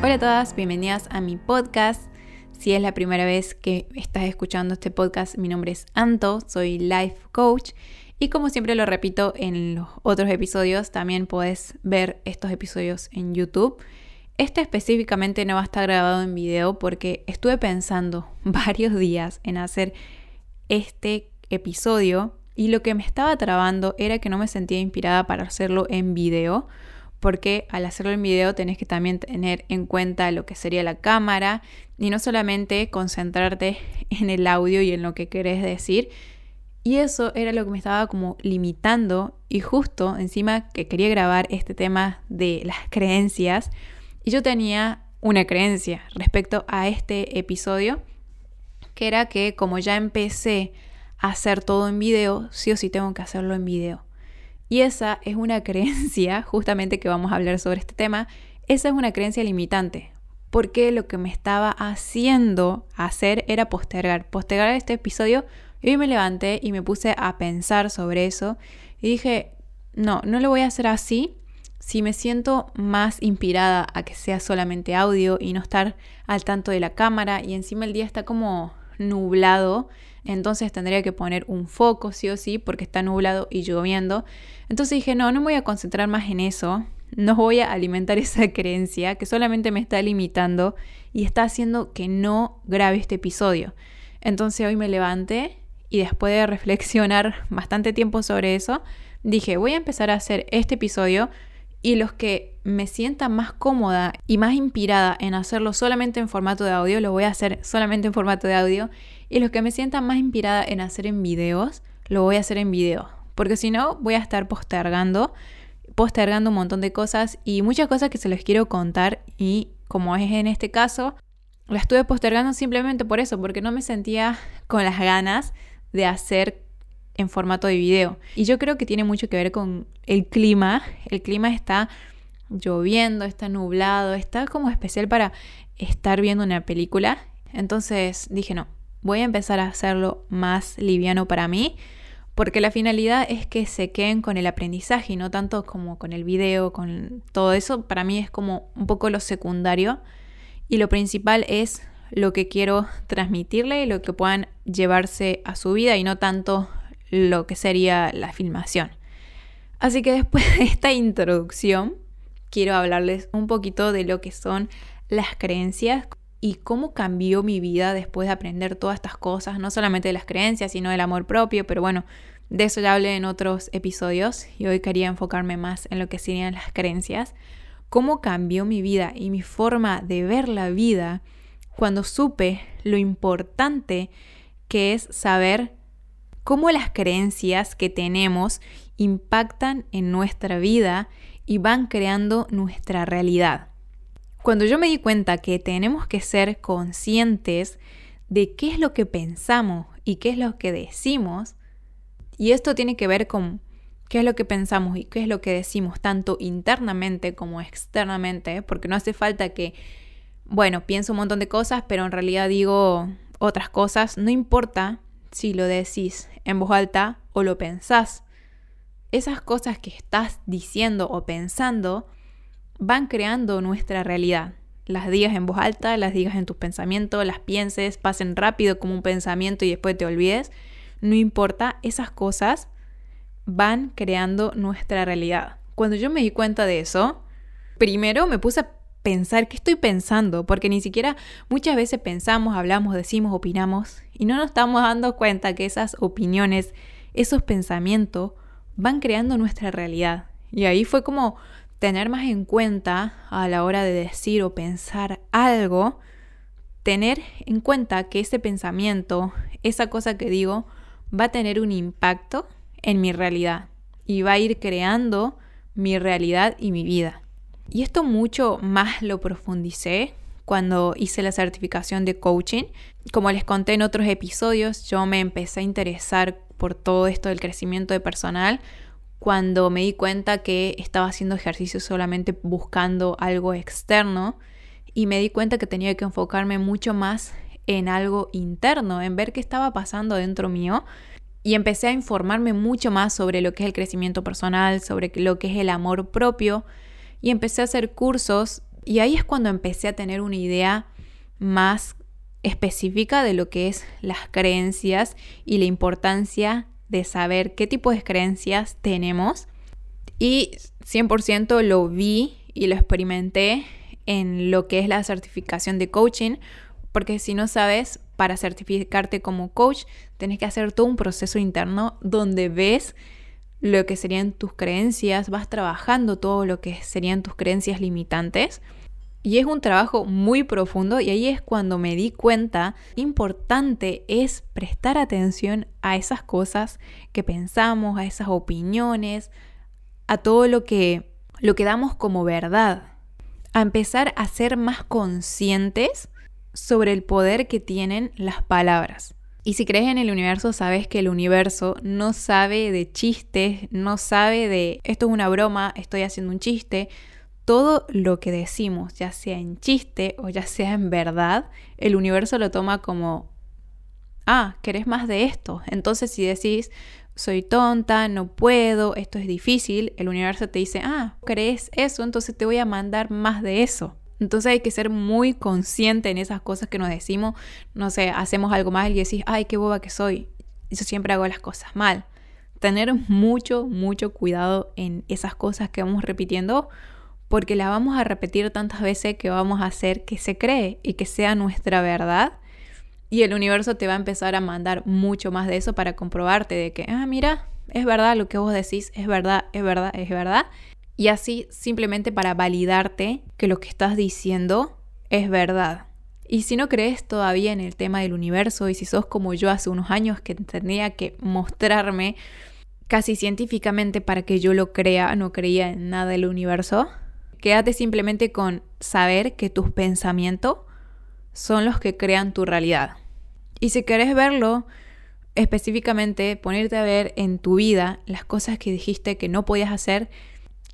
Hola a todas, bienvenidas a mi podcast. Si es la primera vez que estás escuchando este podcast, mi nombre es Anto, soy life coach y como siempre lo repito en los otros episodios, también puedes ver estos episodios en YouTube. Este específicamente no va a estar grabado en video porque estuve pensando varios días en hacer este episodio y lo que me estaba trabando era que no me sentía inspirada para hacerlo en video porque al hacerlo en video tenés que también tener en cuenta lo que sería la cámara y no solamente concentrarte en el audio y en lo que querés decir. Y eso era lo que me estaba como limitando y justo encima que quería grabar este tema de las creencias y yo tenía una creencia respecto a este episodio que era que como ya empecé a hacer todo en video, sí o sí tengo que hacerlo en video. Y esa es una creencia, justamente que vamos a hablar sobre este tema, esa es una creencia limitante, porque lo que me estaba haciendo hacer era postergar, postergar este episodio. Y hoy me levanté y me puse a pensar sobre eso y dije, no, no lo voy a hacer así. Si me siento más inspirada a que sea solamente audio y no estar al tanto de la cámara y encima el día está como nublado, entonces tendría que poner un foco sí o sí porque está nublado y lloviendo. Entonces dije, no, no me voy a concentrar más en eso, no voy a alimentar esa creencia que solamente me está limitando y está haciendo que no grabe este episodio. Entonces hoy me levanté y después de reflexionar bastante tiempo sobre eso, dije, voy a empezar a hacer este episodio y los que me sienta más cómoda y más inspirada en hacerlo solamente en formato de audio, lo voy a hacer solamente en formato de audio y los que me sientan más inspirada en hacer en videos, lo voy a hacer en video porque si no voy a estar postergando, postergando un montón de cosas y muchas cosas que se les quiero contar y como es en este caso, la estuve postergando simplemente por eso, porque no me sentía con las ganas de hacer en formato de video. Y yo creo que tiene mucho que ver con el clima. El clima está lloviendo, está nublado, está como especial para estar viendo una película. Entonces dije, no, voy a empezar a hacerlo más liviano para mí porque la finalidad es que se queden con el aprendizaje y no tanto como con el video, con todo eso. Para mí es como un poco lo secundario y lo principal es lo que quiero transmitirle y lo que puedan llevarse a su vida y no tanto lo que sería la filmación. Así que después de esta introducción, quiero hablarles un poquito de lo que son las creencias y cómo cambió mi vida después de aprender todas estas cosas, no solamente de las creencias, sino del amor propio, pero bueno, de eso ya hablé en otros episodios y hoy quería enfocarme más en lo que serían las creencias, cómo cambió mi vida y mi forma de ver la vida cuando supe lo importante que es saber cómo las creencias que tenemos impactan en nuestra vida y van creando nuestra realidad. Cuando yo me di cuenta que tenemos que ser conscientes de qué es lo que pensamos y qué es lo que decimos, y esto tiene que ver con qué es lo que pensamos y qué es lo que decimos tanto internamente como externamente, porque no hace falta que, bueno, pienso un montón de cosas, pero en realidad digo otras cosas, no importa si lo decís en voz alta o lo pensás. Esas cosas que estás diciendo o pensando van creando nuestra realidad. Las digas en voz alta, las digas en tus pensamientos, las pienses, pasen rápido como un pensamiento y después te olvides. No importa, esas cosas van creando nuestra realidad. Cuando yo me di cuenta de eso, primero me puse a pensar qué estoy pensando, porque ni siquiera muchas veces pensamos, hablamos, decimos, opinamos y no nos estamos dando cuenta que esas opiniones, esos pensamientos van creando nuestra realidad. Y ahí fue como tener más en cuenta a la hora de decir o pensar algo, tener en cuenta que ese pensamiento, esa cosa que digo, va a tener un impacto en mi realidad y va a ir creando mi realidad y mi vida. Y esto mucho más lo profundicé cuando hice la certificación de coaching. Como les conté en otros episodios, yo me empecé a interesar por todo esto del crecimiento de personal cuando me di cuenta que estaba haciendo ejercicio solamente buscando algo externo y me di cuenta que tenía que enfocarme mucho más en algo interno, en ver qué estaba pasando dentro mío y empecé a informarme mucho más sobre lo que es el crecimiento personal, sobre lo que es el amor propio y empecé a hacer cursos Y ahí es cuando empecé a tener una idea más específica de lo que es las creencias y la importancia de saber qué tipo de creencias tenemos. Y 100% lo vi y lo experimenté en lo que es la certificación de coaching, porque si no sabes, para certificarte como coach, tienes que hacer todo un proceso interno donde ves lo que serían tus creencias, vas trabajando todo lo que serían tus creencias limitantes y es un trabajo muy profundo y ahí es cuando me di cuenta, importante es prestar atención a esas cosas que pensamos, a esas opiniones, a todo lo que, lo que damos como verdad. A empezar a ser más conscientes sobre el poder que tienen las palabras. Y si crees en el universo, sabes que el universo no sabe de chistes, no sabe de esto es una broma, estoy haciendo un chiste, todo lo que decimos, ya sea en chiste o ya sea en verdad, el universo lo toma como, ah, ¿querés más de esto? Entonces si decís, soy tonta, no puedo, esto es difícil, el universo te dice, ah, ¿crees eso? Entonces te voy a mandar más de eso. Entonces hay que ser muy consciente en esas cosas que nos decimos. No sé, hacemos algo mal y decís, ay, qué boba que soy. Yo siempre hago las cosas mal. Tener mucho, mucho cuidado en esas cosas que vamos repitiendo porque la vamos a repetir tantas veces que vamos a hacer que se cree y que sea nuestra verdad. Y el universo te va a empezar a mandar mucho más de eso para comprobarte de que, ah, mira, es verdad lo que vos decís, es verdad, es verdad, es verdad. Y así simplemente para validarte que lo que estás diciendo es verdad. Y si no crees todavía en el tema del universo y si sos como yo hace unos años que tenía que mostrarme casi científicamente para que yo lo crea, no creía en nada del universo, Quédate simplemente con saber que tus pensamientos son los que crean tu realidad. Y si querés verlo específicamente, ponerte a ver en tu vida las cosas que dijiste que no podías hacer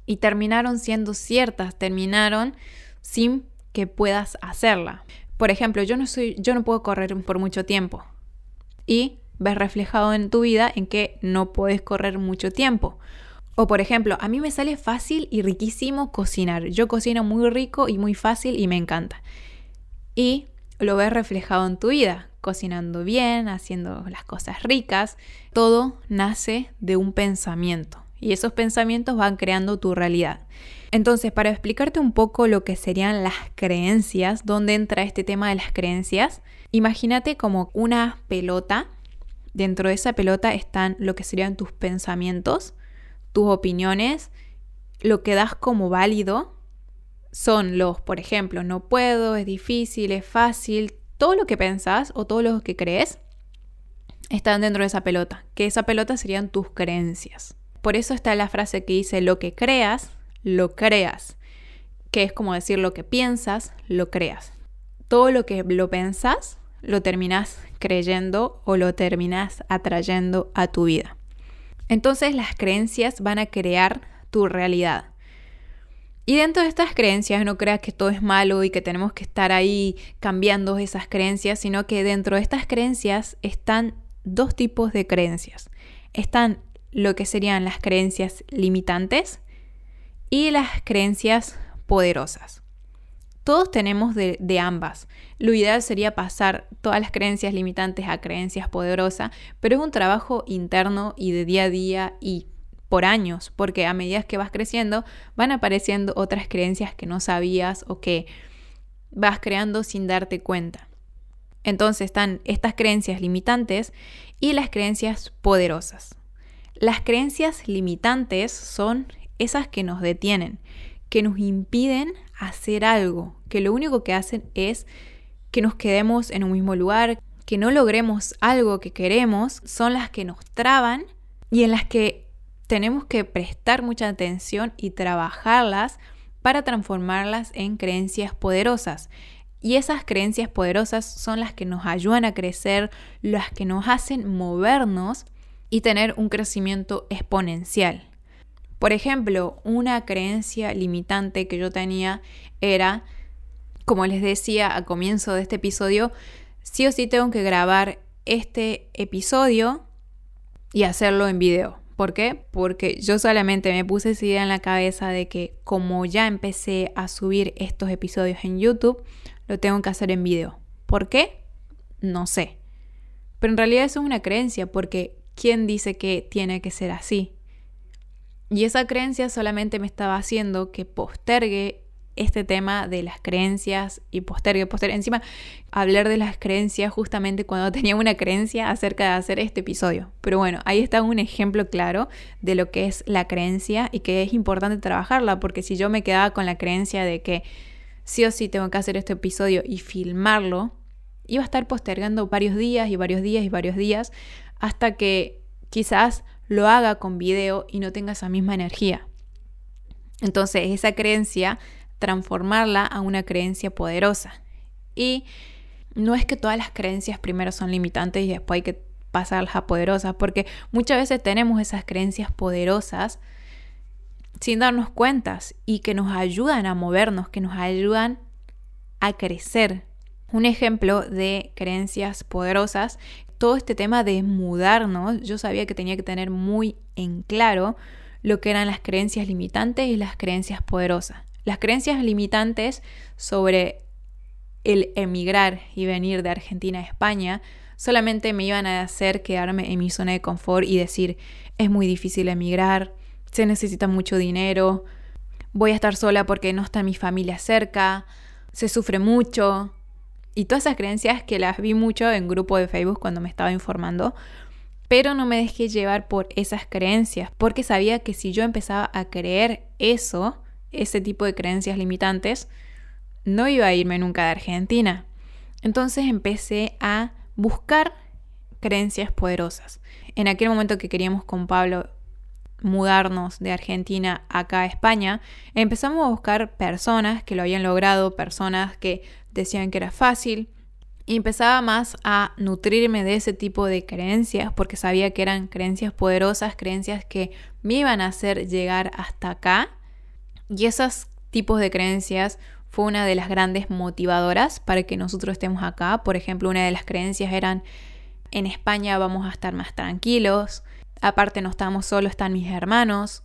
y terminaron siendo ciertas, terminaron sin que puedas hacerla. Por ejemplo, yo no soy yo no puedo correr por mucho tiempo. Y ves reflejado en tu vida en que no puedes correr mucho tiempo. O por ejemplo, a mí me sale fácil y riquísimo cocinar. Yo cocino muy rico y muy fácil y me encanta. Y lo ves reflejado en tu vida, cocinando bien, haciendo las cosas ricas. Todo nace de un pensamiento y esos pensamientos van creando tu realidad. Entonces, para explicarte un poco lo que serían las creencias, dónde entra este tema de las creencias, imagínate como una pelota. Dentro de esa pelota están lo que serían tus pensamientos tus opiniones, lo que das como válido son los, por ejemplo, no puedo, es difícil, es fácil, todo lo que pensás o todo lo que crees están dentro de esa pelota, que esa pelota serían tus creencias. Por eso está la frase que dice lo que creas, lo creas, que es como decir lo que piensas, lo creas. Todo lo que lo pensás, lo terminas creyendo o lo terminas atrayendo a tu vida. Entonces las creencias van a crear tu realidad. Y dentro de estas creencias no creas que todo es malo y que tenemos que estar ahí cambiando esas creencias, sino que dentro de estas creencias están dos tipos de creencias. Están lo que serían las creencias limitantes y las creencias poderosas. Todos tenemos de, ambas. Lo ideal sería pasar todas las creencias limitantes a creencias poderosas, pero es un trabajo interno y de día a día y por años, porque a medida que vas creciendo van apareciendo otras creencias que no sabías o que vas creando sin darte cuenta. Entonces están estas creencias limitantes y las creencias poderosas. Las creencias limitantes son esas que nos detienen, que nos impiden hacer algo, que lo único que hacen es que nos quedemos en un mismo lugar, que no logremos algo que queremos, son las que nos traban y en las que tenemos que prestar mucha atención y trabajarlas para transformarlas en creencias poderosas. Y esas creencias poderosas son las que nos ayudan a crecer, las que nos hacen movernos y tener un crecimiento exponencial. Por ejemplo, una creencia limitante que yo tenía era, como les decía a comienzo de este episodio, sí o sí tengo que grabar este episodio y hacerlo en video. ¿Por qué? Porque yo solamente me puse esa idea en la cabeza de que como ya empecé a subir estos episodios en YouTube, lo tengo que hacer en video. ¿Por qué? No sé. Pero en realidad eso es una creencia, porque ¿quién dice que tiene que ser así? Y esa creencia solamente me estaba haciendo que postergue este tema de las creencias y postergue, postergue. Encima, hablar de las creencias justamente cuando tenía una creencia acerca de hacer este episodio. Pero bueno, ahí está un ejemplo claro de lo que es la creencia y que es importante trabajarla, porque si yo me quedaba con la creencia de que sí o sí tengo que hacer este episodio y filmarlo, iba a estar postergando varios días y varios días y varios días hasta que quizás lo haga con video y no tenga esa misma energía. Entonces, esa creencia transformarla a una creencia poderosa. Y no es que todas las creencias primero son limitantes y después hay que pasarlas a poderosas, porque muchas veces tenemos esas creencias poderosas sin darnos cuentas y que nos ayudan a movernos, que nos ayudan a crecer. Un ejemplo de creencias poderosas, todo este tema de mudarnos, yo sabía que tenía que tener muy en claro lo que eran las creencias limitantes y las creencias poderosas. Las creencias limitantes sobre el emigrar y venir de Argentina a España solamente me iban a hacer quedarme en mi zona de confort y decir, es muy difícil emigrar, se necesita mucho dinero, voy a estar sola porque no está mi familia cerca, se sufre mucho. Y todas esas creencias que las vi mucho en grupo de Facebook cuando me estaba informando, pero no me dejé llevar por esas creencias, porque sabía que si yo empezaba a creer eso, ese tipo de creencias limitantes, no iba a irme nunca de Argentina. Entonces empecé a buscar creencias poderosas. En aquel momento que queríamos con Pablo mudarnos de Argentina acá a España, empezamos a buscar personas que lo habían logrado, personas que decían que era fácil, y empezaba más a nutrirme de ese tipo de creencias porque sabía que eran creencias poderosas, creencias que me iban a hacer llegar hasta acá y esos tipos de creencias fue una de las grandes motivadoras para que nosotros estemos acá. Por ejemplo, una de las creencias eran, en España vamos a estar más tranquilos, aparte no estamos solos, están mis hermanos,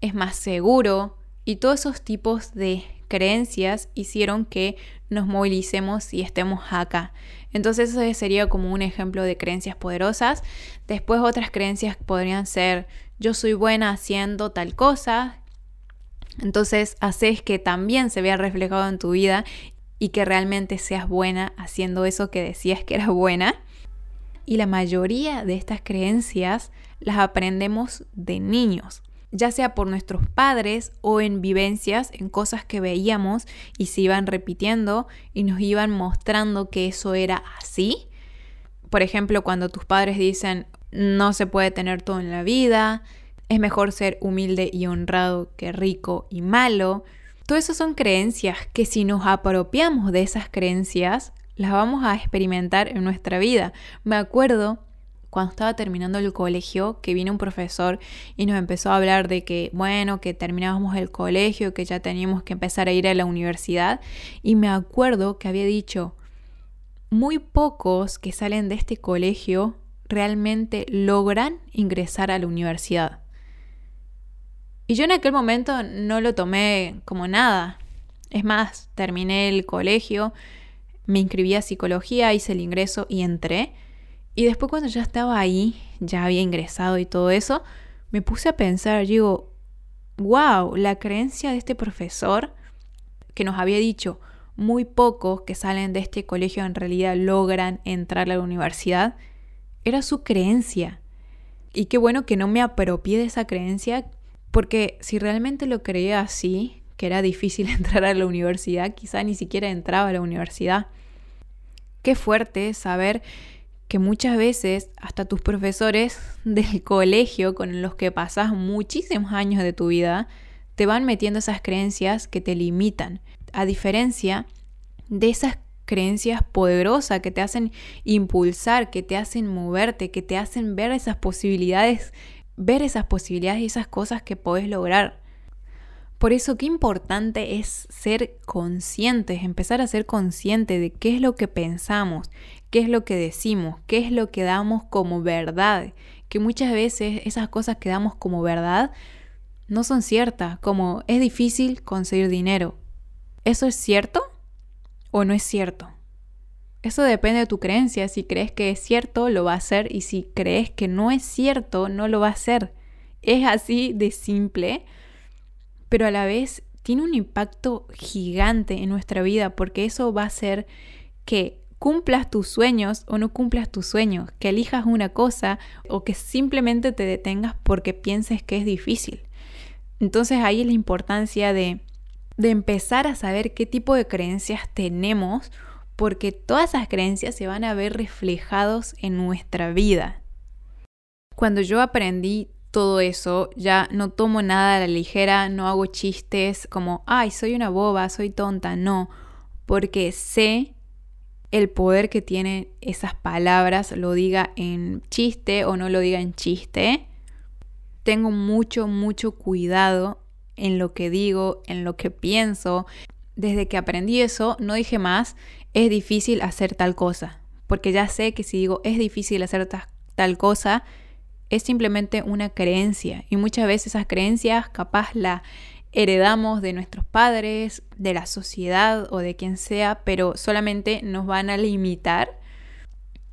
es más seguro. Y todos esos tipos de creencias hicieron que nos movilicemos y estemos acá. Entonces eso sería como un ejemplo de creencias poderosas. Después otras creencias podrían ser yo soy buena haciendo tal cosa, entonces haces que también se vea reflejado en tu vida y que realmente seas buena haciendo eso que decías que era buena. Y la mayoría de estas creencias las aprendemos de niños, ya sea por nuestros padres o en vivencias, en cosas que veíamos y se iban repitiendo y nos iban mostrando que eso era así. Por ejemplo, cuando tus padres dicen no se puede tener todo en la vida, es mejor ser humilde y honrado que rico y malo. Todo eso son creencias que si nos apropiamos de esas creencias, las vamos a experimentar en nuestra vida. Me acuerdo cuando estaba terminando el colegio, que vino un profesor y nos empezó a hablar de que, bueno, que terminábamos el colegio, que ya teníamos que empezar a ir a la universidad. Y me acuerdo que había dicho, muy pocos que salen de este colegio realmente logran ingresar a la universidad. Y yo en aquel momento no lo tomé como nada. Es más, terminé el colegio, me inscribí a psicología, hice el ingreso y entré. Y después cuando ya estaba ahí, ya había ingresado y todo eso, me puse a pensar, digo, wow, la creencia de este profesor que nos había dicho, muy pocos que salen de este colegio en realidad logran entrar a la universidad, era su creencia. Y qué bueno que no me apropié de esa creencia porque si realmente lo creía así, que era difícil entrar a la universidad, quizá ni siquiera entraba a la universidad. Qué fuerte saber que muchas veces hasta tus profesores del colegio con los que pasas muchísimos años de tu vida te van metiendo esas creencias que te limitan, a diferencia de esas creencias poderosas que te hacen impulsar, que te hacen moverte, que te hacen ver esas posibilidades ver esas posibilidades y esas cosas que podés lograr. Por eso qué importante es ser conscientes, empezar a ser consciente de qué es lo que pensamos, qué es lo que decimos, qué es lo que damos como verdad, que muchas veces esas cosas que damos como verdad no son ciertas, como es difícil conseguir dinero. ¿Eso es cierto o no es cierto? Eso depende de tu creencia. Si crees que es cierto, lo va a hacer. Y si crees que no es cierto, no lo va a hacer. Es así de simple, pero a la vez tiene un impacto gigante en nuestra vida porque eso va a hacer que cumplas tus sueños o no cumplas tus sueños, que elijas una cosa o que simplemente te detengas porque pienses que es difícil. Entonces ahí es la importancia de, de empezar a saber qué tipo de creencias tenemos porque todas esas creencias se van a ver reflejados en nuestra vida. Cuando yo aprendí todo eso, ya no tomo nada a la ligera, no hago chistes como, ay, soy una boba, soy tonta, no, porque sé el poder que tienen esas palabras, lo diga en chiste o no lo diga en chiste. Tengo mucho, mucho cuidado en lo que digo, en lo que pienso. Desde que aprendí eso, no dije más, es difícil hacer tal cosa, porque ya sé que si digo es difícil hacer tal cosa, es simplemente una creencia y muchas veces esas creencias capaz la heredamos de nuestros padres, de la sociedad o de quien sea, pero solamente nos van a limitar.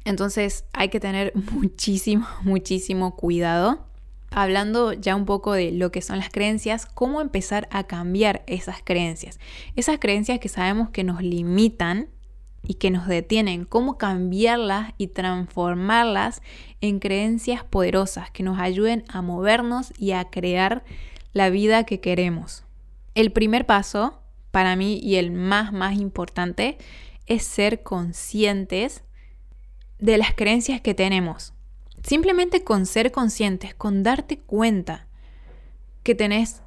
Entonces hay que tener muchísimo, muchísimo cuidado. Hablando ya un poco de lo que son las creencias, cómo empezar a cambiar esas creencias. Esas creencias que sabemos que nos limitan y que nos detienen, cómo cambiarlas y transformarlas en creencias poderosas que nos ayuden a movernos y a crear la vida que queremos. El primer paso, para mí y el más, más importante, es ser conscientes de las creencias que tenemos. Simplemente con ser conscientes, con darte cuenta que tenés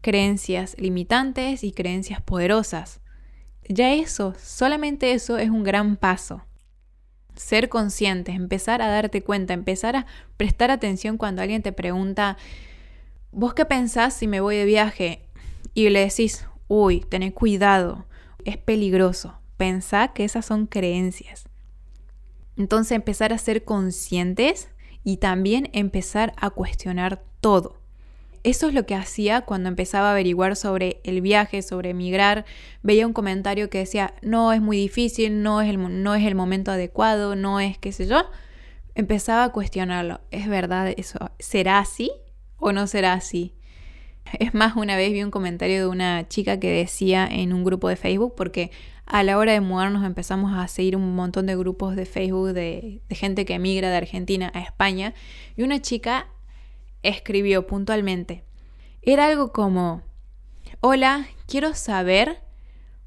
creencias limitantes y creencias poderosas. Ya eso, solamente eso es un gran paso. Ser conscientes, empezar a darte cuenta, empezar a prestar atención cuando alguien te pregunta, ¿vos qué pensás si me voy de viaje? Y le decís, uy, tened cuidado, es peligroso. Pensá que esas son creencias. Entonces empezar a ser conscientes y también empezar a cuestionar todo. Eso es lo que hacía cuando empezaba a averiguar sobre el viaje, sobre emigrar. Veía un comentario que decía, no es muy difícil, no es el, no es el momento adecuado, no es qué sé yo. Empezaba a cuestionarlo. ¿Es verdad eso? ¿Será así o no será así? Es más, una vez vi un comentario de una chica que decía en un grupo de Facebook, porque a la hora de mudarnos empezamos a seguir un montón de grupos de Facebook de, de gente que emigra de Argentina a España, y una chica escribió puntualmente. Era algo como, hola, quiero saber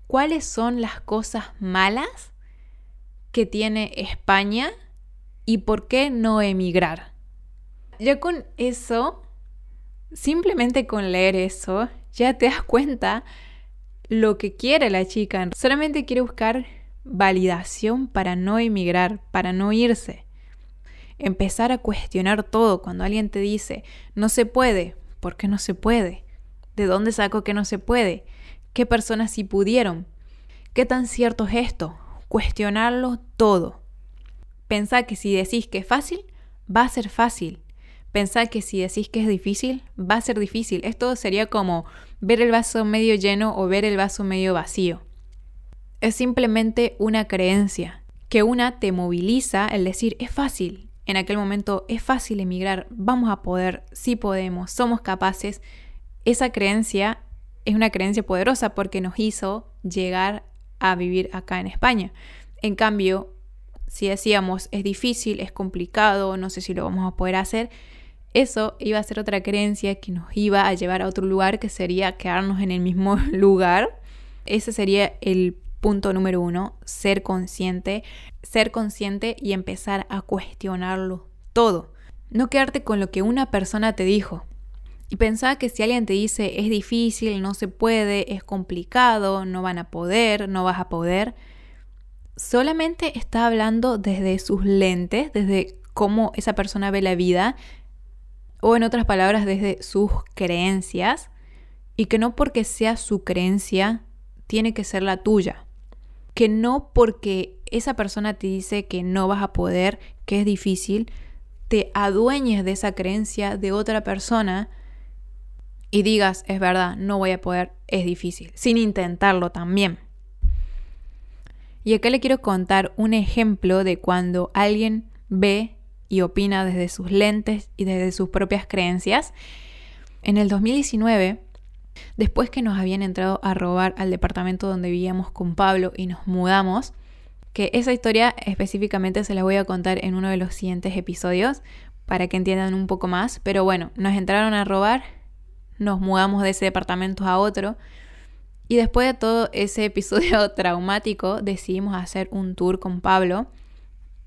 cuáles son las cosas malas que tiene España y por qué no emigrar. Ya con eso, simplemente con leer eso, ya te das cuenta lo que quiere la chica. Solamente quiere buscar validación para no emigrar, para no irse empezar a cuestionar todo. Cuando alguien te dice, no se puede, ¿por qué no se puede? ¿De dónde saco que no se puede? ¿Qué personas sí pudieron? ¿Qué tan cierto es esto? Cuestionarlo todo. Pensá que si decís que es fácil, va a ser fácil. Pensá que si decís que es difícil, va a ser difícil. Esto sería como ver el vaso medio lleno o ver el vaso medio vacío. Es simplemente una creencia que una te moviliza el decir es fácil, en aquel momento es fácil emigrar, vamos a poder, sí podemos, somos capaces. Esa creencia es una creencia poderosa porque nos hizo llegar a vivir acá en España. En cambio, si decíamos es difícil, es complicado, no sé si lo vamos a poder hacer, eso iba a ser otra creencia que nos iba a llevar a otro lugar que sería quedarnos en el mismo lugar. Ese sería el punto número uno, ser consciente, ser consciente y empezar a cuestionarlo todo. No quedarte con lo que una persona te dijo. Y pensar que si alguien te dice es difícil, no se puede, es complicado, no van a poder, no vas a poder, solamente está hablando desde sus lentes, desde cómo esa persona ve la vida, o en otras palabras, desde sus creencias, y que no porque sea su creencia tiene que ser la tuya que no porque esa persona te dice que no vas a poder, que es difícil, te adueñes de esa creencia de otra persona y digas, es verdad, no voy a poder, es difícil, sin intentarlo también. Y acá le quiero contar un ejemplo de cuando alguien ve y opina desde sus lentes y desde sus propias creencias. En el 2019, después que nos habían entrado a robar al departamento donde vivíamos con Pablo y nos mudamos, que esa historia específicamente se la voy a contar en uno de los siguientes episodios para que entiendan un poco más, pero bueno, nos entraron a robar, nos mudamos de ese departamento a otro, y después de todo ese episodio traumático, decidimos hacer un tour con Pablo.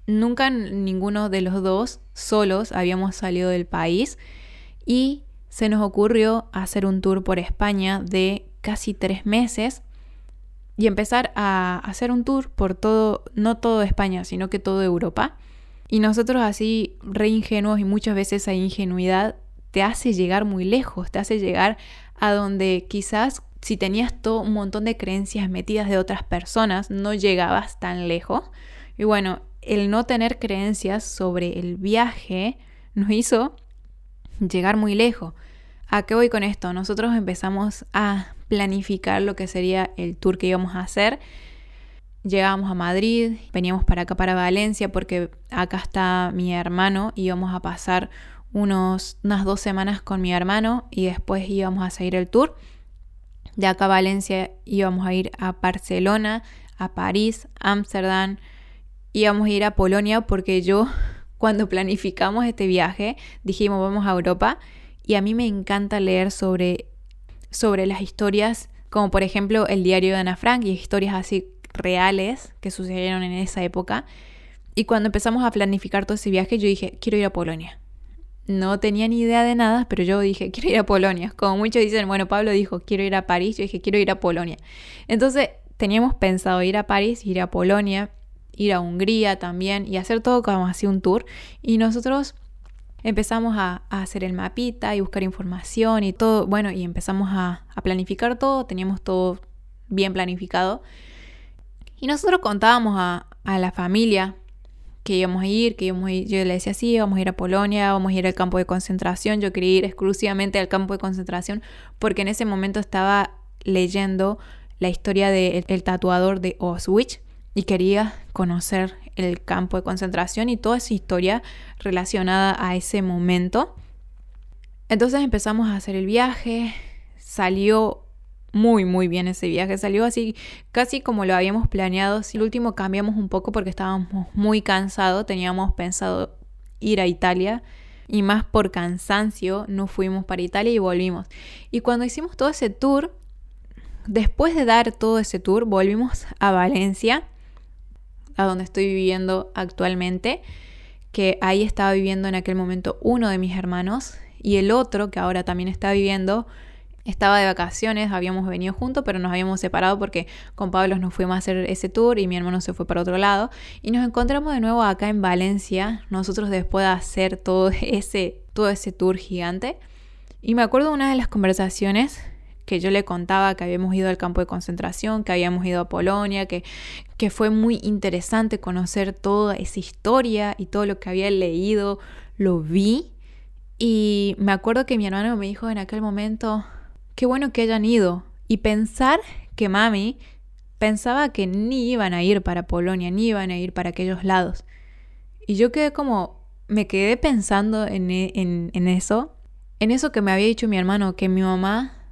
Nunca ninguno de los dos solos habíamos salido del país y se nos ocurrió hacer un tour por España de casi tres meses y empezar a hacer un tour por todo, no todo España, sino que toda Europa. Y nosotros así, re ingenuos y muchas veces esa ingenuidad te hace llegar muy lejos, te hace llegar a donde quizás si tenías todo un montón de creencias metidas de otras personas, no llegabas tan lejos. Y bueno, el no tener creencias sobre el viaje nos hizo llegar muy lejos. ¿A qué voy con esto? Nosotros empezamos a planificar lo que sería el tour que íbamos a hacer. Llegábamos a Madrid, veníamos para acá, para Valencia, porque acá está mi hermano, íbamos a pasar unos, unas dos semanas con mi hermano y después íbamos a seguir el tour. De acá a Valencia íbamos a ir a Barcelona, a París, Ámsterdam, íbamos a ir a Polonia porque yo cuando planificamos este viaje dijimos vamos a Europa y a mí me encanta leer sobre, sobre las historias como por ejemplo el diario de Ana Frank y historias así reales que sucedieron en esa época. Y cuando empezamos a planificar todo ese viaje yo dije quiero ir a Polonia no tenía ni idea de nada, pero yo dije, quiero ir a Polonia. Como muchos dicen, bueno, Pablo dijo, quiero ir a París, yo dije, quiero ir a Polonia. Entonces, teníamos pensado ir a París, ir a Polonia, ir a Hungría también y hacer todo como así un tour. Y nosotros empezamos a, hacer el mapita y buscar información y todo, bueno, y empezamos a, a planificar todo, teníamos todo bien planificado. Y nosotros contábamos a, a la familia que íbamos a ir, que íbamos a ir, yo le decía sí, vamos a ir a Polonia, vamos a ir al campo de concentración, yo quería ir exclusivamente al campo de concentración porque en ese momento estaba leyendo la historia del tatuador de Auschwitz y quería conocer el campo de concentración y toda esa historia relacionada a ese momento. Entonces empezamos a hacer el viaje, salió muy, muy bien ese viaje. Salió así, casi como lo habíamos planeado. El último cambiamos un poco porque estábamos muy cansados. Teníamos pensado ir a Italia y más por cansancio no fuimos para Italia y volvimos. Y cuando hicimos todo ese tour, después de dar todo ese tour, volvimos a Valencia, a donde estoy viviendo actualmente, que ahí estaba viviendo en aquel momento uno de mis hermanos y el otro, que ahora también está viviendo, estaba de vacaciones, habíamos venido juntos, pero nos habíamos separado porque con Pablo nos fuimos a hacer ese tour y mi hermano se fue para otro lado. Y nos encontramos de nuevo acá en Valencia, nosotros después de hacer todo ese, todo ese tour gigante. Y me acuerdo de una de las conversaciones que yo le contaba que habíamos ido al campo de concentración, que habíamos ido a Polonia, que, que fue muy interesante conocer toda esa historia y todo lo que había leído, lo vi. Y me acuerdo que mi hermano me dijo en aquel momento, qué bueno que hayan ido. Y pensar que mami pensaba que ni iban a ir para Polonia, ni iban a ir para aquellos lados. Y yo quedé como, me quedé pensando en, e, en, eso, en eso que me había dicho mi hermano, que mi mamá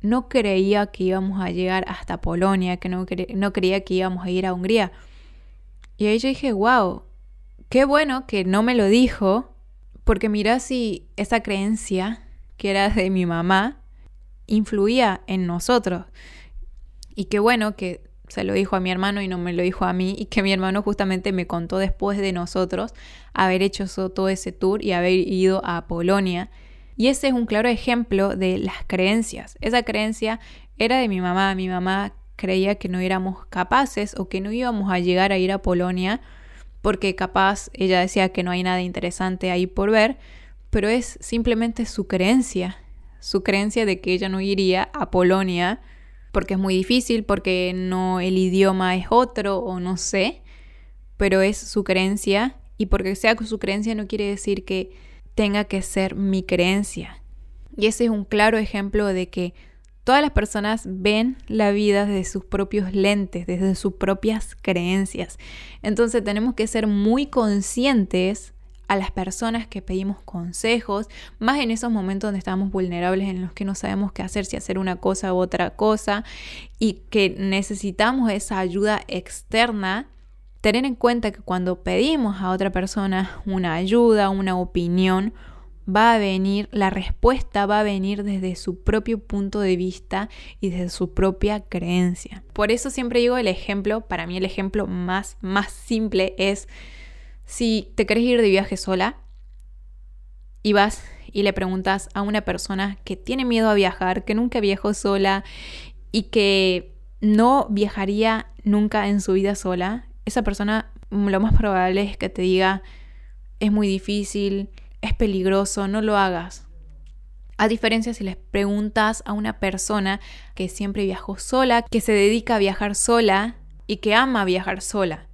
no creía que íbamos a llegar hasta Polonia, que no, creía que íbamos a ir a Hungría. Y ahí yo dije, wow, qué bueno que no me lo dijo, porque mira si esa creencia que era de mi mamá influía en nosotros. Y qué bueno que se lo dijo a mi hermano y no me lo dijo a mí y que mi hermano justamente me contó después de nosotros haber hecho todo ese tour y haber ido a Polonia. Y ese es un claro ejemplo de las creencias. Esa creencia era de mi mamá. Mi mamá creía que no éramos capaces o que no íbamos a llegar a ir a Polonia porque capaz ella decía que no hay nada interesante ahí por ver, pero es simplemente su creencia su creencia de que ella no iría a Polonia porque es muy difícil, porque no el idioma es otro o no sé, pero es su creencia Y porque sea su creencia no quiere decir que tenga que ser mi creencia. Y ese es un claro ejemplo de que todas las personas ven la vida desde sus propios lentes, desde sus propias creencias. Entonces tenemos que ser muy conscientes a las personas que pedimos consejos, más en esos momentos donde estamos vulnerables, en los que no sabemos qué hacer, si hacer una cosa u otra cosa, y que necesitamos esa ayuda externa, tener en cuenta que cuando pedimos a otra persona una ayuda, una opinión, va a venir, la respuesta va a venir desde su propio punto de vista y desde su propia creencia. Por eso siempre digo el ejemplo, para mí el ejemplo más, más simple es si te querés ir de viaje sola y vas y le preguntas a una persona que tiene miedo a viajar, que nunca viajó sola y que no viajaría nunca en su vida sola, esa persona lo más probable es que te diga es muy difícil, es peligroso, no lo hagas. A diferencia si les preguntas a una persona que siempre viajó sola, que se dedica a viajar sola y que ama viajar sola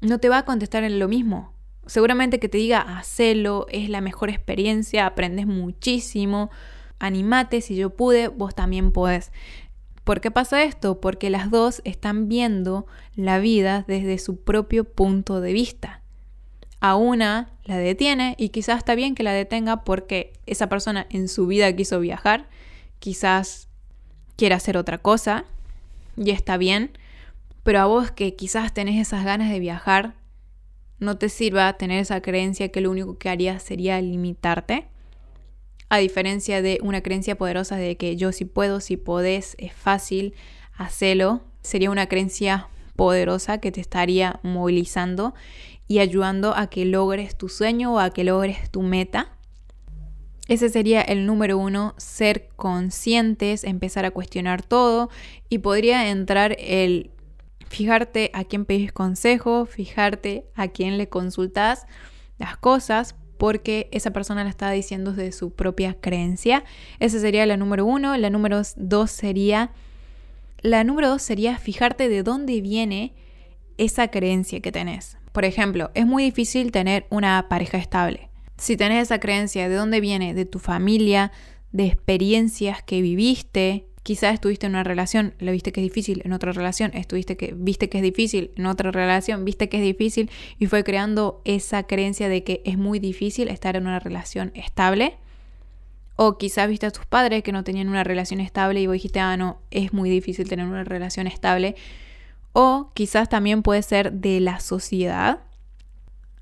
no te va a contestar en lo mismo. Seguramente que te diga, hacelo, es la mejor experiencia, aprendes muchísimo, animate, si yo pude, vos también podés. ¿Por qué pasa esto? Porque las dos están viendo la vida desde su propio punto de vista. A una la detiene y quizás está bien que la detenga porque esa persona en su vida quiso viajar, quizás quiera hacer otra cosa y está bien, pero a vos que quizás tenés esas ganas de viajar, no te sirva tener esa creencia que lo único que haría sería limitarte. A diferencia de una creencia poderosa de que yo si puedo, si podés, es fácil, hacelo. Sería una creencia poderosa que te estaría movilizando y ayudando a que logres tu sueño o a que logres tu meta. Ese sería el número uno, ser conscientes, empezar a cuestionar todo y podría entrar el fijarte a quién pedís consejo, fijarte a quién le consultas las cosas, porque esa persona la está diciendo de su propia creencia. Esa sería la número uno. La número dos sería. La número dos sería fijarte de dónde viene esa creencia que tenés. Por ejemplo, es muy difícil tener una pareja estable. Si tenés esa creencia, ¿de dónde viene? De tu familia, de experiencias que viviste, Quizás estuviste en una relación, lo viste que es difícil, en otra relación estuviste que viste que es difícil, en otra relación viste que es difícil y fue creando esa creencia de que es muy difícil estar en una relación estable. O quizás viste a tus padres que no tenían una relación estable y vos dijiste, ah, no, es muy difícil tener una relación estable. O quizás también puede ser de la sociedad,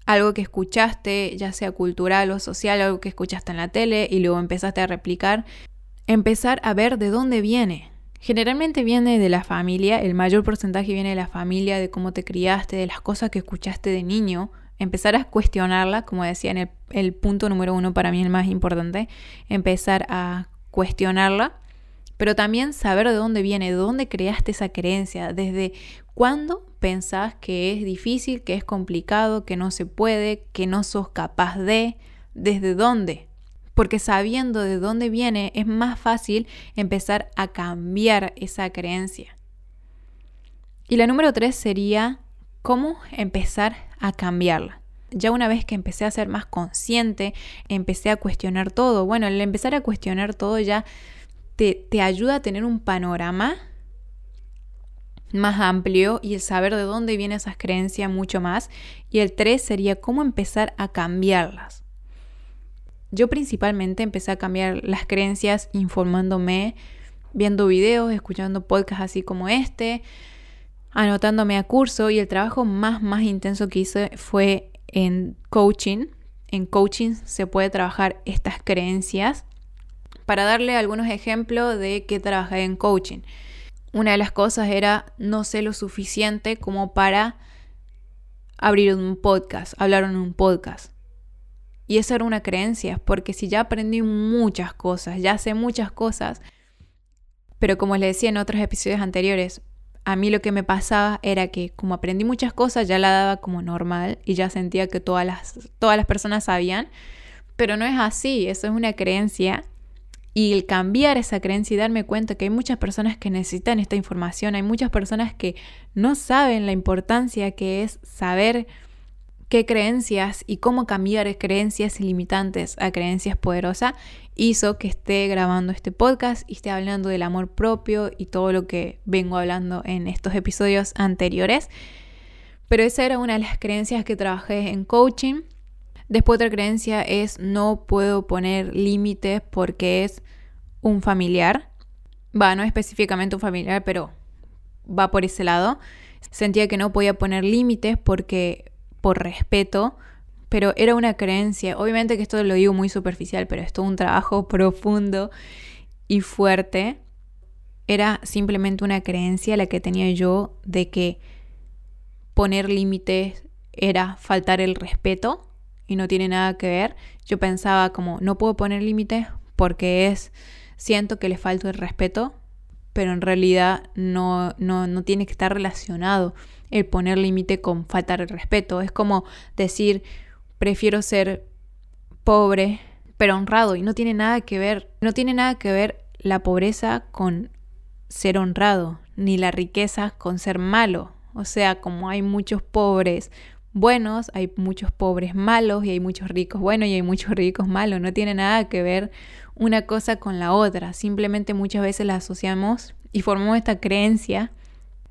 algo que escuchaste, ya sea cultural o social, algo que escuchaste en la tele y luego empezaste a replicar empezar a ver de dónde viene. Generalmente viene de la familia, el mayor porcentaje viene de la familia, de cómo te criaste, de las cosas que escuchaste de niño. Empezar a cuestionarla, como decía en el, punto número uno para mí el más importante, empezar a cuestionarla, pero también saber de dónde viene, de dónde creaste esa creencia, desde cuándo pensás que es difícil, que es complicado, que no se puede, que no sos capaz de, desde dónde porque sabiendo de dónde viene es más fácil empezar a cambiar esa creencia. Y la número tres sería cómo empezar a cambiarla. Ya una vez que empecé a ser más consciente, empecé a cuestionar todo. Bueno, el empezar a cuestionar todo ya te, te ayuda a tener un panorama más amplio y el saber de dónde vienen esas creencias mucho más. Y el tres sería cómo empezar a cambiarlas. Yo principalmente empecé a cambiar las creencias informándome, viendo videos, escuchando podcasts así como este, anotándome a curso y el trabajo más, más intenso que hice fue en coaching. En coaching se puede trabajar estas creencias. Para darle algunos ejemplos de qué trabajé en coaching. Una de las cosas era no sé lo suficiente como para abrir un podcast, hablar en un podcast. Y esa era una creencia, porque si ya aprendí muchas cosas, ya sé muchas cosas, pero como les decía en otros episodios anteriores, a mí lo que me pasaba era que como aprendí muchas cosas, ya la daba como normal y ya sentía que todas las, todas las personas sabían, pero no es así, eso es una creencia. Y el cambiar esa creencia y darme cuenta que hay muchas personas que necesitan esta información, hay muchas personas que no saben la importancia que es saber qué creencias y cómo cambiar creencias limitantes a creencias poderosas hizo que esté grabando este podcast y esté hablando del amor propio y todo lo que vengo hablando en estos episodios anteriores. Pero esa era una de las creencias que trabajé en coaching. Después otra creencia es no puedo poner límites porque es un familiar. Va, no específicamente un familiar, pero va por ese lado. Sentía que no podía poner límites porque por respeto, pero era una creencia. Obviamente que esto lo digo muy superficial, pero es todo un trabajo profundo y fuerte. Era simplemente una creencia la que tenía yo de que poner límites era faltar el respeto y no tiene nada que ver. Yo pensaba como no puedo poner límites porque es siento que le falto el respeto, pero en realidad no, no, no tiene que estar relacionado el poner límite con faltar el respeto. Es como decir, prefiero ser pobre pero honrado y no tiene nada que ver, no tiene nada que ver la pobreza con ser honrado, ni la riqueza con ser malo. O sea, como hay muchos pobres buenos, hay muchos pobres malos y hay muchos ricos buenos y hay muchos ricos malos. No tiene nada que ver una cosa con la otra. Simplemente muchas veces la asociamos y formamos esta creencia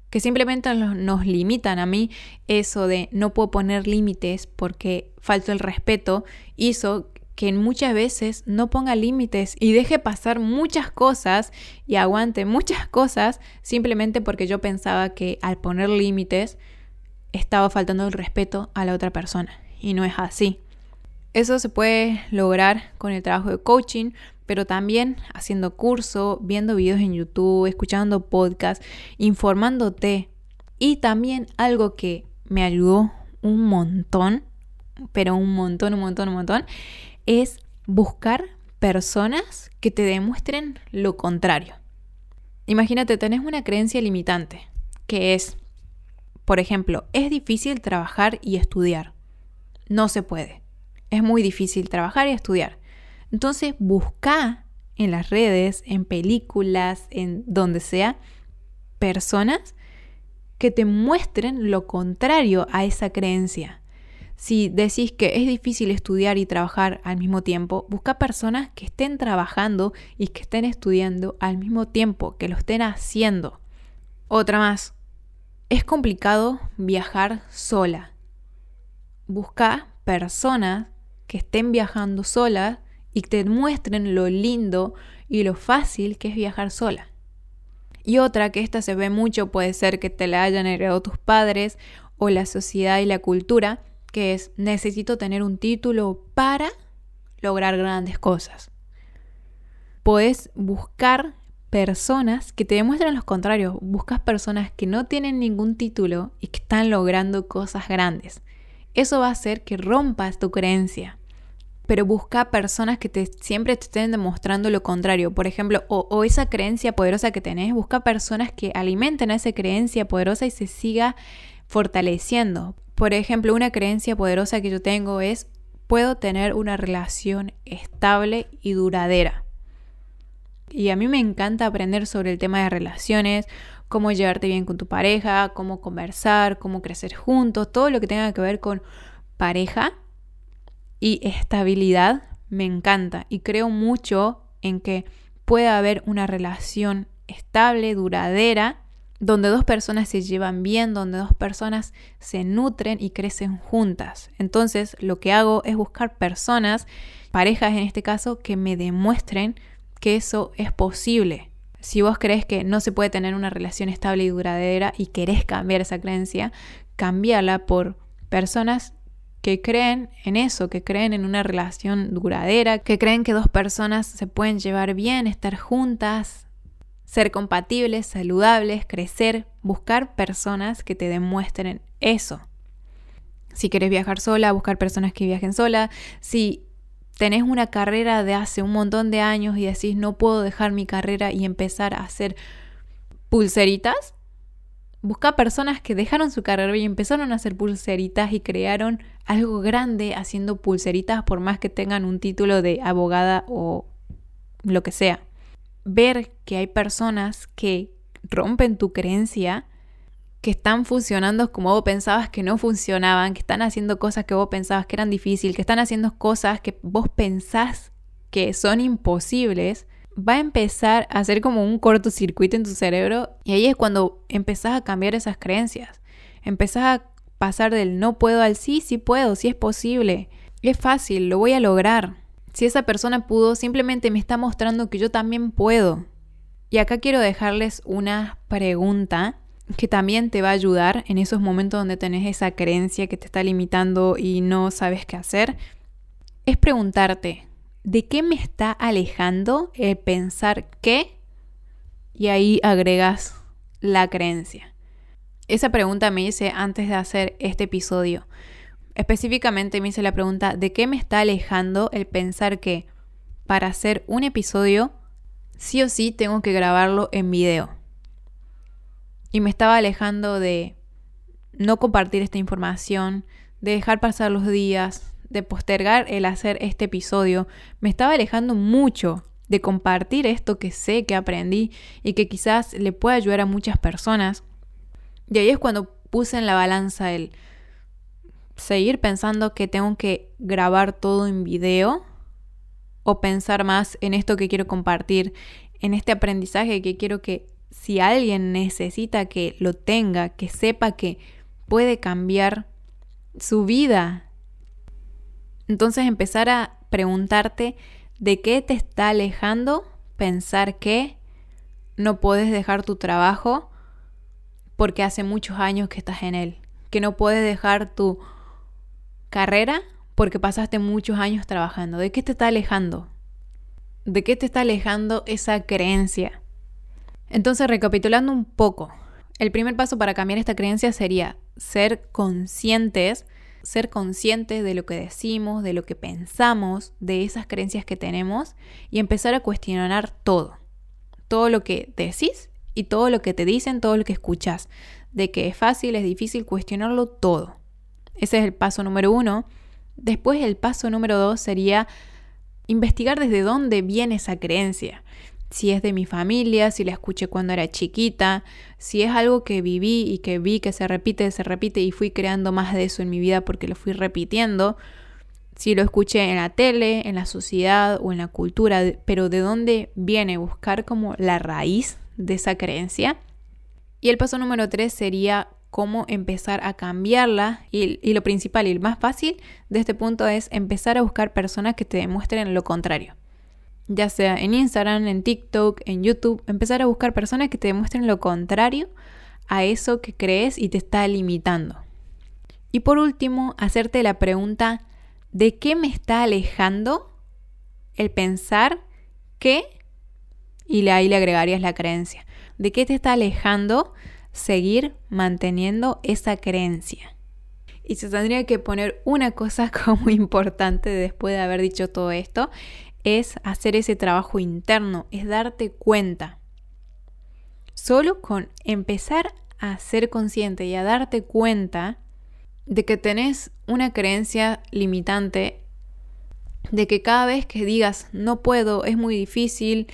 que simplemente nos limitan. A mí eso de no puedo poner límites porque falto el respeto hizo que muchas veces no ponga límites y deje pasar muchas cosas y aguante muchas cosas simplemente porque yo pensaba que al poner límites estaba faltando el respeto a la otra persona y no es así. Eso se puede lograr con el trabajo de coaching, pero también haciendo curso, viendo videos en YouTube, escuchando podcasts, informándote. Y también algo que me ayudó un montón, pero un montón, un montón, un montón, es buscar personas que te demuestren lo contrario. Imagínate, tenés una creencia limitante, que es, por ejemplo, es difícil trabajar y estudiar. No se puede. Es muy difícil trabajar y estudiar. Entonces busca en las redes, en películas, en donde sea, personas que te muestren lo contrario a esa creencia. Si decís que es difícil estudiar y trabajar al mismo tiempo, busca personas que estén trabajando y que estén estudiando al mismo tiempo, que lo estén haciendo. Otra más, es complicado viajar sola. Busca personas que estén viajando solas y te muestren lo lindo y lo fácil que es viajar sola. Y otra que esta se ve mucho puede ser que te la hayan heredado tus padres o la sociedad y la cultura, que es necesito tener un título para lograr grandes cosas. Puedes buscar personas que te demuestren lo contrario. Buscas personas que no tienen ningún título y que están logrando cosas grandes. Eso va a hacer que rompas tu creencia pero busca personas que te, siempre te estén demostrando lo contrario. Por ejemplo, o, esa creencia poderosa que tenés, busca personas que alimenten a esa creencia poderosa y se siga fortaleciendo. Por ejemplo, una creencia poderosa que yo tengo es, puedo tener una relación estable y duradera. Y a mí me encanta aprender sobre el tema de relaciones, cómo llevarte bien con tu pareja, cómo conversar, cómo crecer juntos, todo lo que tenga que ver con pareja y estabilidad me encanta y creo mucho en que pueda haber una relación estable, duradera, donde dos personas se llevan bien, donde dos personas se nutren y crecen juntas. Entonces lo que hago es buscar personas, parejas en este caso, que me demuestren que eso es posible. Si vos crees que no se puede tener una relación estable y duradera y querés cambiar esa creencia, cambiala por personas que creen en eso, que creen en una relación duradera, que creen que dos personas se pueden llevar bien, estar juntas, ser compatibles, saludables, crecer, buscar personas que te demuestren eso. Si quieres viajar sola, buscar personas que viajen sola. Si tenés una carrera de hace un montón de años y decís no puedo dejar mi carrera y empezar a hacer pulseritas, busca personas que dejaron su carrera y empezaron a hacer pulseritas y crearon algo grande haciendo pulseritas por más que tengan un título de abogada o lo que sea. Ver que hay personas que rompen tu creencia que están funcionando como vos pensabas que no funcionaban, que están haciendo cosas que vos pensabas que eran difíciles, que están haciendo cosas que vos pensás que son imposibles, va a empezar a hacer como un cortocircuito en tu cerebro y ahí es cuando empezás a cambiar esas creencias. Empezás a pasar del no puedo al sí, sí puedo, sí es posible. Es fácil, lo voy a lograr. Si esa persona pudo, simplemente me está mostrando que yo también puedo. Y acá quiero dejarles una pregunta que también te va a ayudar en esos momentos donde tenés esa creencia que te está limitando y no sabes qué hacer. Es preguntarte, ¿de qué me está alejando el pensar que? Y ahí agregas la creencia. Esa pregunta me hice antes de hacer este episodio. Específicamente me hice la pregunta, ¿de qué me está alejando el pensar que para hacer un episodio sí o sí tengo que grabarlo en video? Y me estaba alejando de no compartir esta información, de dejar pasar los días, de postergar el hacer este episodio. Me estaba alejando mucho de compartir esto que sé que aprendí y que quizás le pueda ayudar a muchas personas. Y ahí es cuando puse en la balanza el seguir pensando que tengo que grabar todo en video o pensar más en esto que quiero compartir, en este aprendizaje que quiero que si alguien necesita que lo tenga, que sepa que puede cambiar su vida. Entonces empezar a preguntarte de qué te está alejando pensar que no puedes dejar tu trabajo porque hace muchos años que estás en él, que no puedes dejar tu carrera porque pasaste muchos años trabajando. ¿De qué te está alejando? ¿De qué te está alejando esa creencia? Entonces, recapitulando un poco, el primer paso para cambiar esta creencia sería ser conscientes, ser conscientes de lo que decimos, de lo que pensamos, de esas creencias que tenemos y empezar a cuestionar todo. Todo lo que decís y todo lo que te dicen, todo lo que escuchas. De que es fácil, es difícil, cuestionarlo todo. Ese es el paso número uno. Después el paso número dos sería investigar desde dónde viene esa creencia. Si es de mi familia, si la escuché cuando era chiquita, si es algo que viví y que vi que se repite, se repite y fui creando más de eso en mi vida porque lo fui repitiendo. Si lo escuché en la tele, en la sociedad o en la cultura, pero de dónde viene buscar como la raíz de esa creencia. Y el paso número tres sería cómo empezar a cambiarla y, lo principal y el más fácil de este punto es empezar a buscar personas que te demuestren lo contrario. Ya sea en Instagram, en TikTok, en YouTube, empezar a buscar personas que te demuestren lo contrario a eso que crees y te está limitando. Y por último, hacerte la pregunta, ¿de qué me está alejando el pensar que y ahí le agregarías la creencia. ¿De qué te está alejando seguir manteniendo esa creencia? Y se tendría que poner una cosa como importante después de haber dicho todo esto, es hacer ese trabajo interno, es darte cuenta. Solo con empezar a ser consciente y a darte cuenta de que tenés una creencia limitante, de que cada vez que digas no puedo, es muy difícil,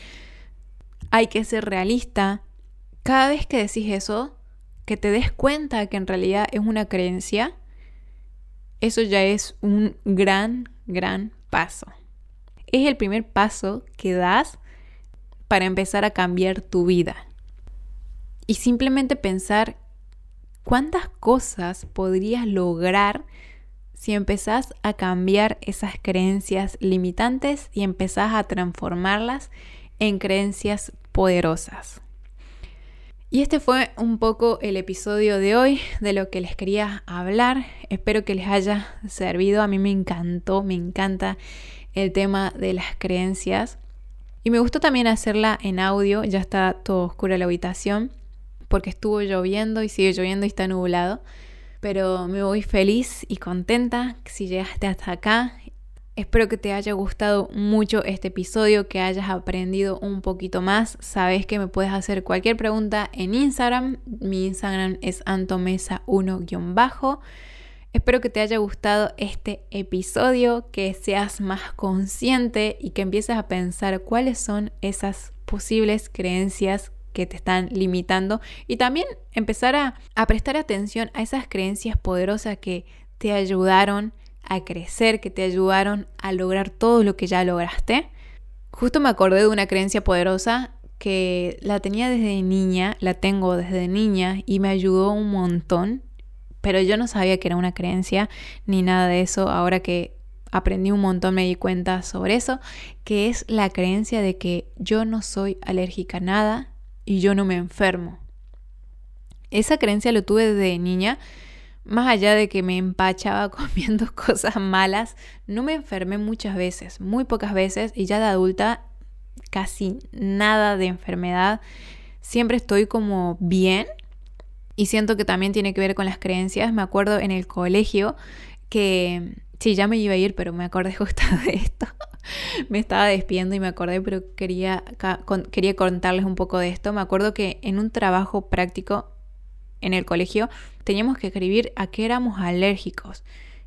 hay que ser realista. Cada vez que decís eso, que te des cuenta que en realidad es una creencia, eso ya es un gran, gran paso. Es el primer paso que das para empezar a cambiar tu vida. Y simplemente pensar cuántas cosas podrías lograr si empezás a cambiar esas creencias limitantes y empezás a transformarlas en creencias poderosas. Y este fue un poco el episodio de hoy de lo que les quería hablar. Espero que les haya servido. A mí me encantó, me encanta el tema de las creencias. Y me gustó también hacerla en audio. Ya está todo oscuro la habitación porque estuvo lloviendo y sigue lloviendo y está nublado. Pero me voy feliz y contenta si llegaste hasta acá Espero que te haya gustado mucho este episodio, que hayas aprendido un poquito más. Sabes que me puedes hacer cualquier pregunta en Instagram. Mi Instagram es antomesa1-bajo. Espero que te haya gustado este episodio, que seas más consciente y que empieces a pensar cuáles son esas posibles creencias que te están limitando y también empezar a, a prestar atención a esas creencias poderosas que te ayudaron a crecer, que te ayudaron a lograr todo lo que ya lograste. Justo me acordé de una creencia poderosa que la tenía desde niña, la tengo desde niña y me ayudó un montón, pero yo no sabía que era una creencia ni nada de eso. Ahora que aprendí un montón me di cuenta sobre eso, que es la creencia de que yo no soy alérgica a nada y yo no me enfermo. Esa creencia lo tuve desde niña, más allá de que me empachaba comiendo cosas malas, no me enfermé muchas veces, muy pocas veces, y ya de adulta casi nada de enfermedad. Siempre estoy como bien y siento que también tiene que ver con las creencias. Me acuerdo en el colegio que, sí, ya me iba a ir, pero me acordé justo de esto. me estaba despidiendo y me acordé, pero quería, quería contarles un poco de esto. Me acuerdo que en un trabajo práctico en el colegio teníamos que escribir a qué éramos alérgicos.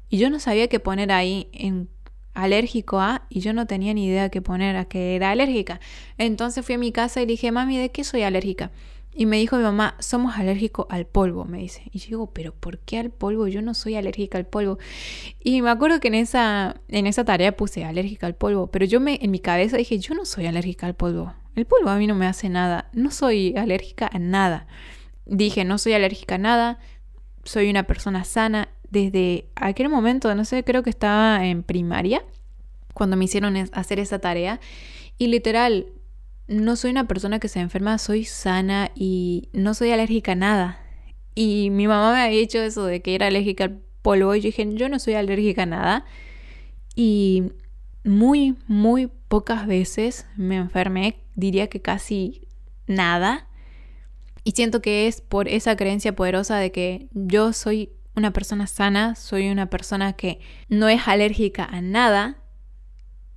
Y yo no sabía qué poner ahí en alérgico a y yo no tenía ni idea qué poner a que era alérgica. Entonces fui a mi casa y dije, mami, ¿de qué soy alérgica? Y me dijo mi mamá, somos alérgicos al polvo, me dice. Y yo digo, pero ¿por qué al polvo? Yo no soy alérgica al polvo. Y me acuerdo que en esa, en esa tarea puse alérgica al polvo, pero yo me, en mi cabeza dije, yo no soy alérgica al polvo. El polvo a mí no me hace nada. No soy alérgica a nada. Dije, no soy alérgica a nada. Soy una persona sana desde aquel momento, no sé, creo que estaba en primaria, cuando me hicieron hacer esa tarea. Y literal, no soy una persona que se enferma, soy sana y no soy alérgica a nada. Y mi mamá me había dicho eso de que era alérgica al polvo y yo dije, yo no soy alérgica a nada. Y muy, muy pocas veces me enfermé, diría que casi nada. Y siento que es por esa creencia poderosa de que yo soy una persona sana, soy una persona que no es alérgica a nada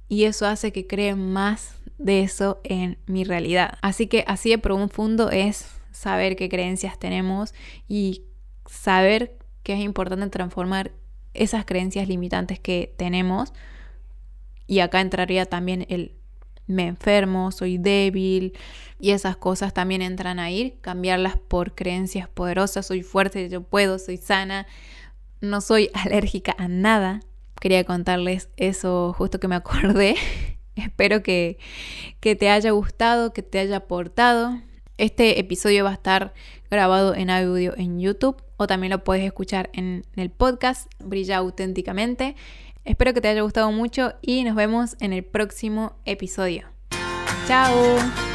y eso hace que cree más de eso en mi realidad. Así que así de profundo es saber qué creencias tenemos y saber que es importante transformar esas creencias limitantes que tenemos. Y acá entraría también el me enfermo, soy débil y esas cosas también entran a ir, cambiarlas por creencias poderosas, soy fuerte, yo puedo, soy sana, no soy alérgica a nada. Quería contarles eso justo que me acordé. Espero que, que te haya gustado, que te haya aportado. Este episodio va a estar grabado en audio en YouTube o también lo puedes escuchar en el podcast Brilla auténticamente. Espero que te haya gustado mucho y nos vemos en el próximo episodio. ¡Chao!